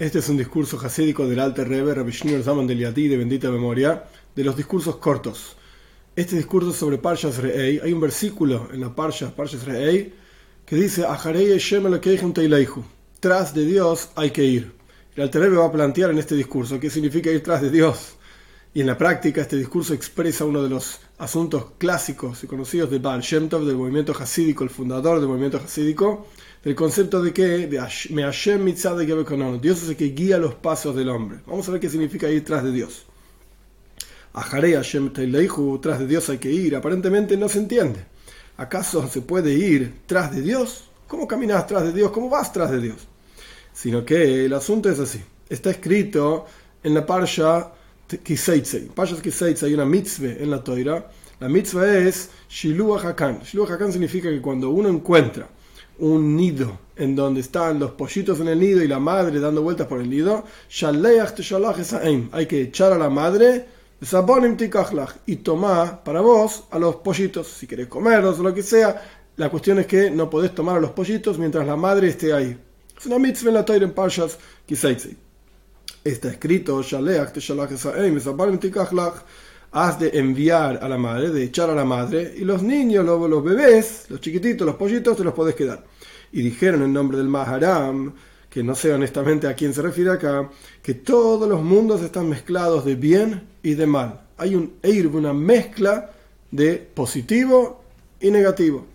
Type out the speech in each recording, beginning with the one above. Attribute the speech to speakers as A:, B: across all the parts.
A: Este es un discurso hasídico del Alter Rebbe, Rabbi Zaman del Yatí de bendita memoria, de los discursos cortos. Este discurso sobre Parshas Re'ei, hay un versículo en la Parshas, Parshas Re'ei, que dice, tras de Dios hay que ir. El Alter Rebbe va a plantear en este discurso qué significa ir tras de Dios. Y en la práctica este discurso expresa uno de los asuntos clásicos y conocidos de Baal Shem Tov, del movimiento hasídico, el fundador del movimiento hasídico, del concepto de que me Hashem Dios es el que guía los pasos del hombre. Vamos a ver qué significa ir tras de Dios. Ajarei Hashem tras de Dios hay que ir. Aparentemente no se entiende. ¿Acaso se puede ir tras de Dios? ¿Cómo caminas tras de Dios? ¿Cómo vas tras de Dios? Sino que el asunto es así. Está escrito en la Parsha Kiseitzei. Parsha Kiseitzei hay una mitzvah en la Toira. La mitzvah es Shiluach Hakan. Shiluach Hakan significa que cuando uno encuentra un nido en donde están los pollitos en el nido y la madre dando vueltas por el nido, hay que echar a la madre y tomar para vos a los pollitos, si querés comerlos o lo que sea. La cuestión es que no podés tomar a los pollitos mientras la madre esté ahí. Es una mitzvah en la Torah en Parshas Está escrito, has de enviar a la madre, de echar a la madre, y los niños, los, los bebés, los chiquititos, los pollitos, te los podés quedar y dijeron en nombre del Maharam, que no sé honestamente a quién se refiere acá, que todos los mundos están mezclados de bien y de mal. Hay un una mezcla de positivo y negativo.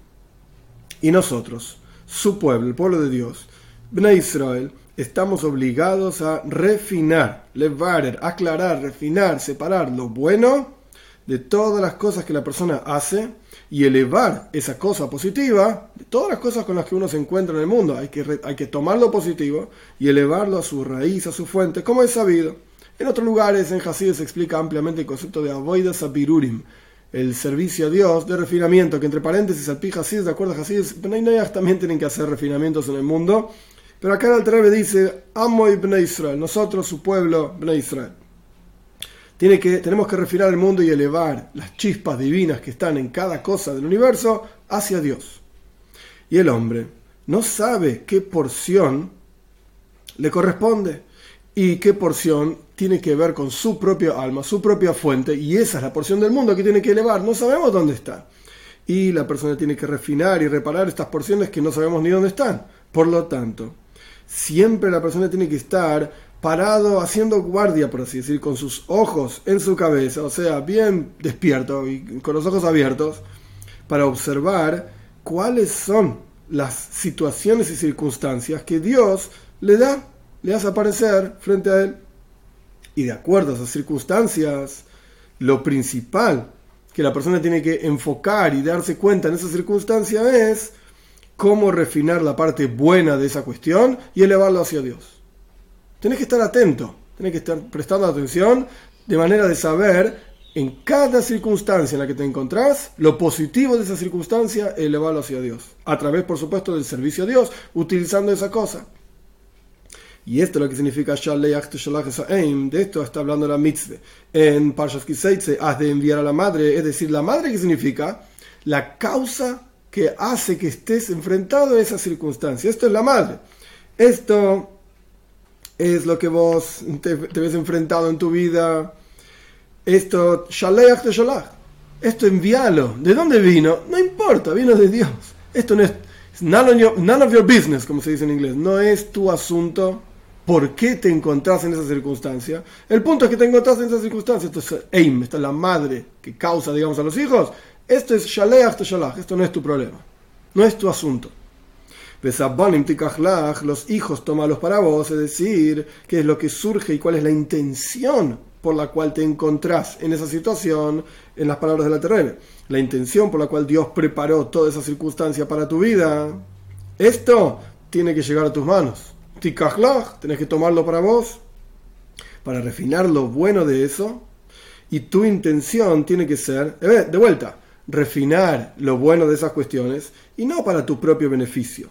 A: Y nosotros, su pueblo, el pueblo de Dios, Bnei Israel, estamos obligados a refinar, levar, aclarar, refinar, separar lo bueno de todas las cosas que la persona hace y elevar esa cosa positiva, de todas las cosas con las que uno se encuentra en el mundo, hay que, hay que tomar lo positivo y elevarlo a su raíz, a su fuente, como es sabido. En otros lugares, en Hasid se explica ampliamente el concepto de Avoida Sabirurim, el servicio a Dios de refinamiento, que entre paréntesis, al pi Hasid, de acuerdo a Hasid, también tienen que hacer refinamientos en el mundo. Pero acá el Trebe dice, Amo Ibn Israel, nosotros, su pueblo, Ibn Israel. Tiene que, tenemos que refinar el mundo y elevar las chispas divinas que están en cada cosa del universo hacia Dios. Y el hombre no sabe qué porción le corresponde y qué porción tiene que ver con su propio alma, su propia fuente, y esa es la porción del mundo que tiene que elevar. No sabemos dónde está. Y la persona tiene que refinar y reparar estas porciones que no sabemos ni dónde están. Por lo tanto, siempre la persona tiene que estar parado haciendo guardia, por así decir, con sus ojos en su cabeza, o sea, bien despierto y con los ojos abiertos, para observar cuáles son las situaciones y circunstancias que Dios le da, le hace aparecer frente a él. Y de acuerdo a esas circunstancias, lo principal que la persona tiene que enfocar y darse cuenta en esa circunstancia es cómo refinar la parte buena de esa cuestión y elevarlo hacia Dios tenés que estar atento, tenés que estar prestando atención de manera de saber en cada circunstancia en la que te encontrás, lo positivo de esa circunstancia, elevarlo hacia Dios. A través, por supuesto, del servicio a Dios, utilizando esa cosa. Y esto es lo que significa De esto está hablando la mitzvah. En Parshas Kiseitze, has de enviar a la madre. Es decir, la madre que significa la causa que hace que estés enfrentado a esa circunstancia. Esto es la madre. Esto es lo que vos te, ves enfrentado en tu vida. Esto, shaleach de shalach. Esto envíalo. ¿De dónde vino? No importa, vino de Dios. Esto no es none of, your, business, como se dice en inglés. No es tu asunto por qué te encontrás en esa circunstancia. El punto es que te encontrás en esa circunstancia. Esto es aim, esta es la madre que causa, digamos, a los hijos. Esto es shaleach de shalach. Esto no es tu problema. No es tu asunto los hijos tómalos para vos, es decir, qué es lo que surge y cuál es la intención por la cual te encontrás en esa situación, en las palabras de la terrena. La intención por la cual Dios preparó toda esa circunstancia para tu vida. Esto tiene que llegar a tus manos. Tikajlach, tenés que tomarlo para vos, para refinar lo bueno de eso. Y tu intención tiene que ser, eh, de vuelta, refinar lo bueno de esas cuestiones y no para tu propio beneficio.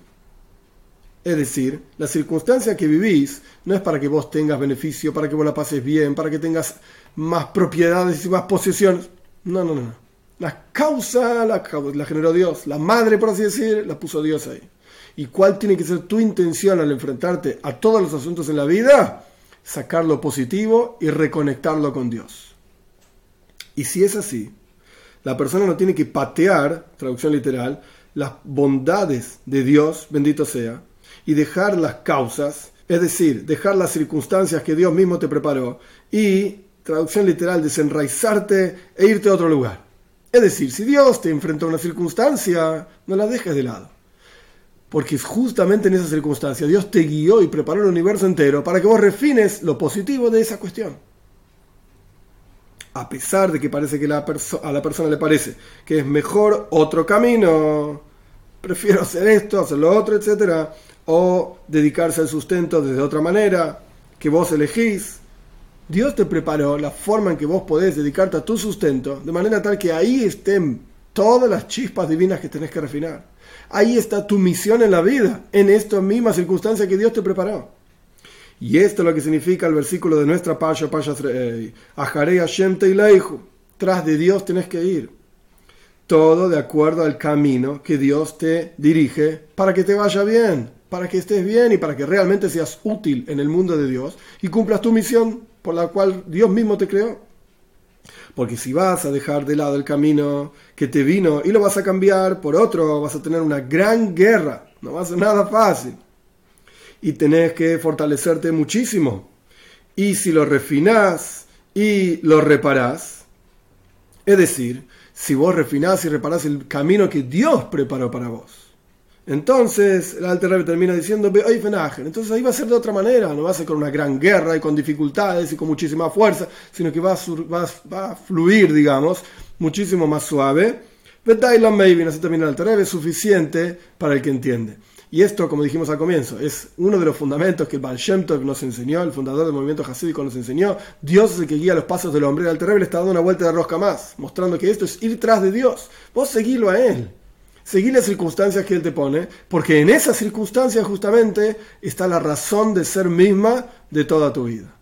A: Es decir, la circunstancia que vivís no es para que vos tengas beneficio, para que vos la pases bien, para que tengas más propiedades y más posesiones. No, no, no. La causa la, la generó Dios. La madre, por así decir, la puso Dios ahí. ¿Y cuál tiene que ser tu intención al enfrentarte a todos los asuntos en la vida? Sacar lo positivo y reconectarlo con Dios. Y si es así, la persona no tiene que patear, traducción literal, las bondades de Dios, bendito sea, y dejar las causas, es decir, dejar las circunstancias que Dios mismo te preparó y, traducción literal, desenraizarte e irte a otro lugar. Es decir, si Dios te enfrenta a una circunstancia, no la dejes de lado. Porque justamente en esa circunstancia Dios te guió y preparó el universo entero para que vos refines lo positivo de esa cuestión. A pesar de que parece que a la persona le parece que es mejor otro camino, prefiero hacer esto, hacer lo otro, etc. O dedicarse al sustento desde otra manera que vos elegís. Dios te preparó la forma en que vos podés dedicarte a tu sustento, de manera tal que ahí estén todas las chispas divinas que tenés que refinar. Ahí está tu misión en la vida, en esta misma circunstancia que Dios te preparó. Y esto es lo que significa el versículo de nuestra Pasha, Pasha Ajarei Hashem Teileihu. Tras de Dios tenés que ir. Todo de acuerdo al camino que Dios te dirige para que te vaya bien, para que estés bien y para que realmente seas útil en el mundo de Dios y cumplas tu misión por la cual Dios mismo te creó. Porque si vas a dejar de lado el camino que te vino y lo vas a cambiar por otro, vas a tener una gran guerra. No va a ser nada fácil. Y tenés que fortalecerte muchísimo. Y si lo refinás y lo reparás, es decir, si vos refinás y reparás el camino que Dios preparó para vos entonces el Alter Rebbe termina diciendo, entonces ahí va a ser de otra manera, no va a ser con una gran guerra y con dificultades y con muchísima fuerza, sino que va a, fluir, digamos, muchísimo más suave. Así termina el Alter Rebbe, suficiente para el que entiende. Y esto, como dijimos al comienzo, es uno de los fundamentos que el nos enseñó, el fundador del movimiento hasídico nos enseñó. Dios es el que guía los pasos del hombre. El Alter Rebbe le está dando una vuelta de rosca más, mostrando que esto es ir tras de Dios. Vos seguilo a Él. Seguir las circunstancias que Él te pone, porque en esas circunstancias justamente está la razón de ser misma de toda tu vida.